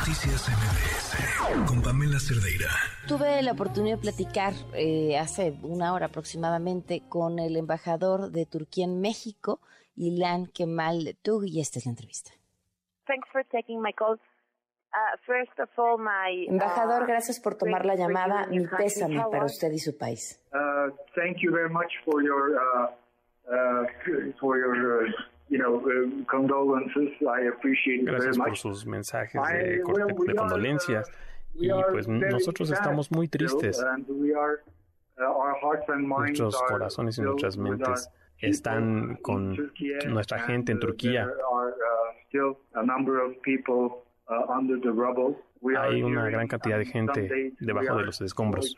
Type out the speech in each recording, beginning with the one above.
Noticias MBS con Pamela Cerdeira. Tuve la oportunidad de platicar eh, hace una hora aproximadamente con el embajador de Turquía en México, Ilan Kemal Tug, y esta es la entrevista. Thanks for taking my call. Uh, first of all, my, uh, Embajador, gracias por tomar la llamada. Mi pésame para usted y su país. Uh, thank you very much for your uh, uh, for your uh, you know uh, condolences. I appreciate Gracias por sus mensajes de, de we are, condolencias. Y pues very nosotros sad estamos muy tristes. and we are, uh, Nuestros are corazones y nuestras mentes están con nuestra gente en uh, Turquía. Uh, still a number of people uh, under the rubble. We are Hay una gran cantidad de um, gente debajo de are los escombros.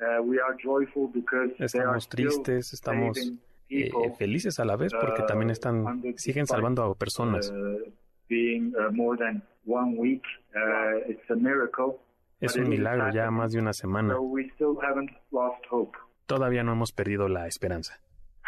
Uh, we are joyful because they are Estamos still tristes, estamos saving eh, people, felices a la vez porque uh, también están under siguen salvando a personas. uh, being uh, more than one week, uh, it's a miracle. Es un milagro ya más de una semana. Todavía no hemos perdido la esperanza.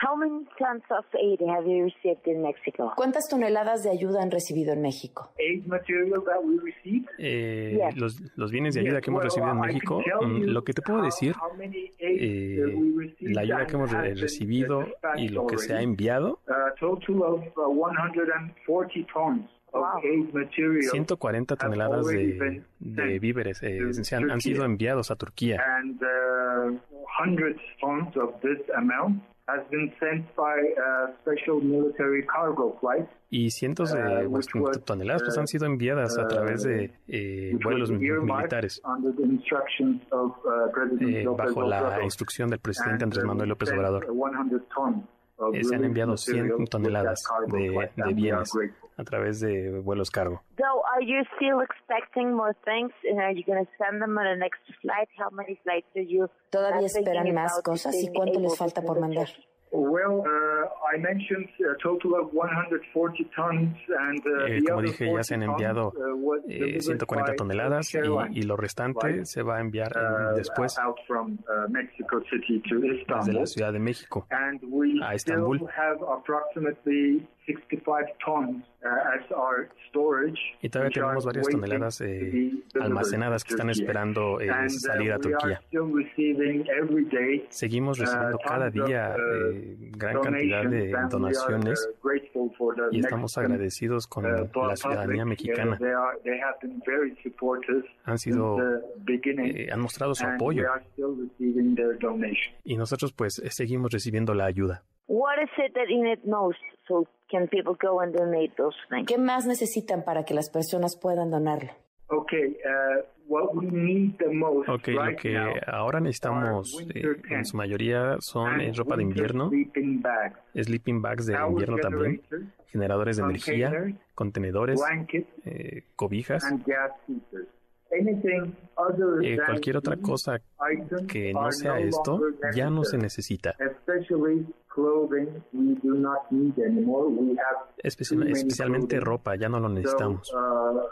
How many tons of aid have you received in Mexico? ¿Cuántas toneladas de ayuda han recibido en México? Aid material that we received. Eh, Yes. los, los bienes de ayuda Yes, que hemos well, recibido en México, mm, lo que te puedo how- decir, how many aid, eh, uh, la ayuda que hemos and has been recibido y lo que se ha already. enviado, A total of uh, 140 tons of Wow. aid material 140 toneladas de, de víveres eh, se han, han sido enviados a Turquía. and uh, hundreds tons of this amount has been sent by uh, special military cargo flights Y cientos de Uh, pues, toneladas pues, han sido enviadas a través de eh, which vuelos militares uh, eh, bajo la instrucción del presidente And, Andrés uh, Manuel López Obrador. 100 tons of Eh, se han enviado material 100 with that toneladas de, bienes. A través de vuelos cargo. So, are you still expecting more things? And are you going to send them on the next flight? How many flights are you ¿Todavía esperan más cosas y cuánto les falta por mandar? uh, I mentioned a total of 140 tons, and uh, Eh, como dije, ya se han 40 enviado uh, eh, delivered 140 by toneladas y, y lo restante se va a enviar uh, después out from Mexico City to desde Istanbul. la Ciudad de México. A Estambul. Have approximately 65 tons uh, as our storage. Y todavía tenemos varias toneladas to eh, almacenadas que están esperando eh, uh, salir a Turquía. still receiving every day Seguimos recibiendo uh, cada tons of, día eh, gran cantidad de donaciones y estamos agradecidos con la ciudadanía mexicana. They, are, they have been very supportive Han sido, since the beginning, eh, han mostrado su apoyo y nosotros pues eh, seguimos recibiendo la ayuda. What is it that you need most? So, can people go and donate those things? ¿Qué más necesitan para que las personas puedan donarlo? Okay, uh, what we need the most Ok, lo right que now ahora necesitamos are eh, winter en su mayoría son ropa de invierno, sleeping bags, sleeping bags de invierno también, generators, generadores de energía, containers, contenedores, blankets, eh, cobijas, and gas eh, than cualquier otra cosa que no sea esto ya no se necesita. Especially clothing, we do not need anymore. We have Especi- too many especialmente ropa, ya no lo necesitamos. Uh, uh,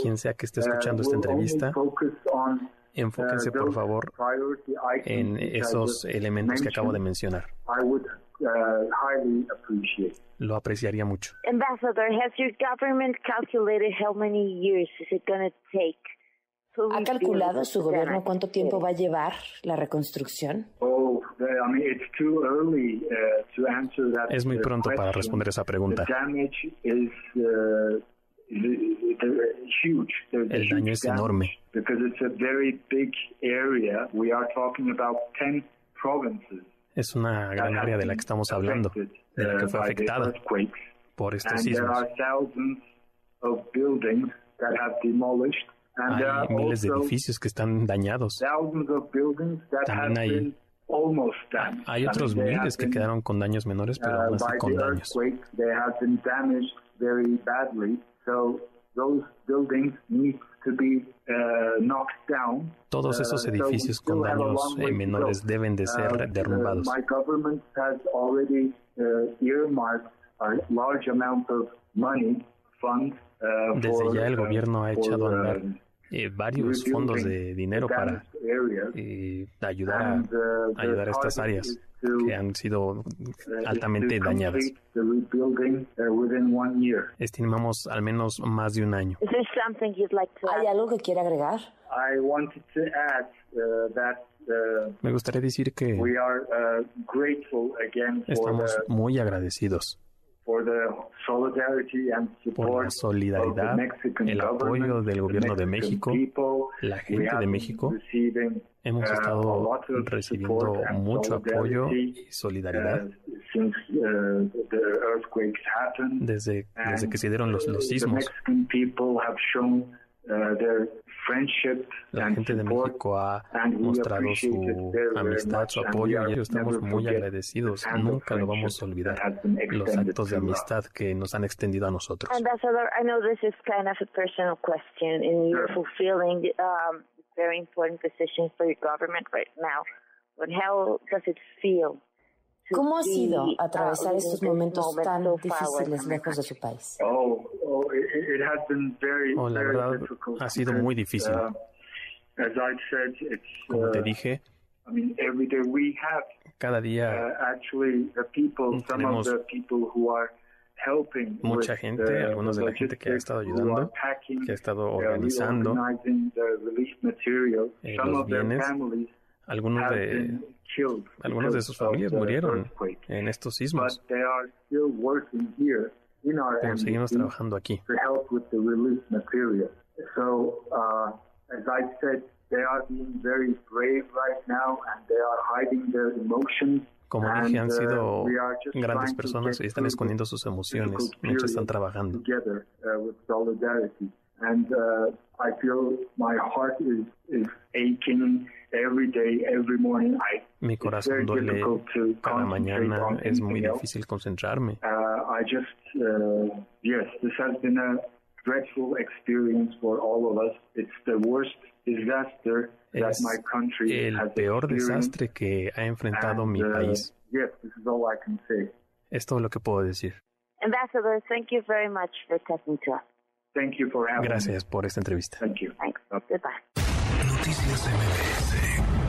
Quien sea que esté uh, escuchando esta entrevista, enfóquense uh, por favor en esos elementos que acabo de mencionar. I would uh, highly appreciate. Lo apreciaría mucho. Ambassador, has your government calculated how many years is it going to take? to ¿Ha calculado su gobierno cuánto tiempo va a llevar la reconstrucción? Oh, the- I mean, it's too early uh, to answer that. Es muy pronto para question. responder esa pregunta. Uh, El daño es enorme Because it's a very big area. We are talking about 10 provinces. Es una gran área de la que estamos hablando, de la que fue afectada por estos sismos. are thousands of buildings that have demolished. And there are Hay miles de edificios que están dañados. thousands of buildings that También have hay- been almost damaged. Hay otros miles que been, quedaron con daños menores, pero uh, aún así con daños. Earthquake, they have been damaged very badly. So those buildings need to be knocked down. Todos esos edificios con daños menores deben de ser derrumbados. my government has already earmarked a large amount of money, funds. Desde ya el uh, gobierno ha echado a andar uh, eh, varios fondos de dinero para eh, ayudar, a, uh, ayudar a estas áreas que han sido uh, altamente dañadas. Estimamos al menos más de un año. ¿Hay algo que quiera agregar? Me gustaría decir que estamos muy agradecidos por la solidaridad, el apoyo del gobierno de México, la gente de México. Hemos uh, estado recibiendo mucho apoyo y solidaridad uh, desde, desde que se dieron los, los sismos. La gente de México ha mostrado su amistad, su apoyo y estamos muy agradecidos. Nunca lo vamos a olvidar, los actos de amistad que nos han extendido a nosotros. Ambassador, I know this is kind of a personal question and you're fulfilling um, very important position for your government right now. But how does it feel ¿Cómo ha sido atravesar estos momentos tan difíciles lejos de su país? Oh, la verdad ha sido muy difícil. Uh, Como te uh, dije, cada día uh, tenemos mucha gente, algunos de la gente que ha estado ayudando, que ha estado organizando eh, los bienes. Algunos de algunos de sus familias murieron en estos sismos. Pero seguimos trabajando aquí. Como dije, han sido uh, grandes personas y están escondiendo sus emociones mientras están trabajando. And uh, I feel my heart is, is aching every day, every morning. I, Mi corazón duele cada mañana, es muy difícil concentrarme. Uh, I just, uh, yes, this has been a dreadful experience for all of us. It's the worst disaster that my country el has peor desastre que ha enfrentado and, mi uh, país. Yes, this is all I can say. Es todo lo que puedo decir. Ambassador, thank you very much for talking to us. Thank you for having Gracias por esta entrevista. Thank you. Thanks. Goodbye. Noticias MBS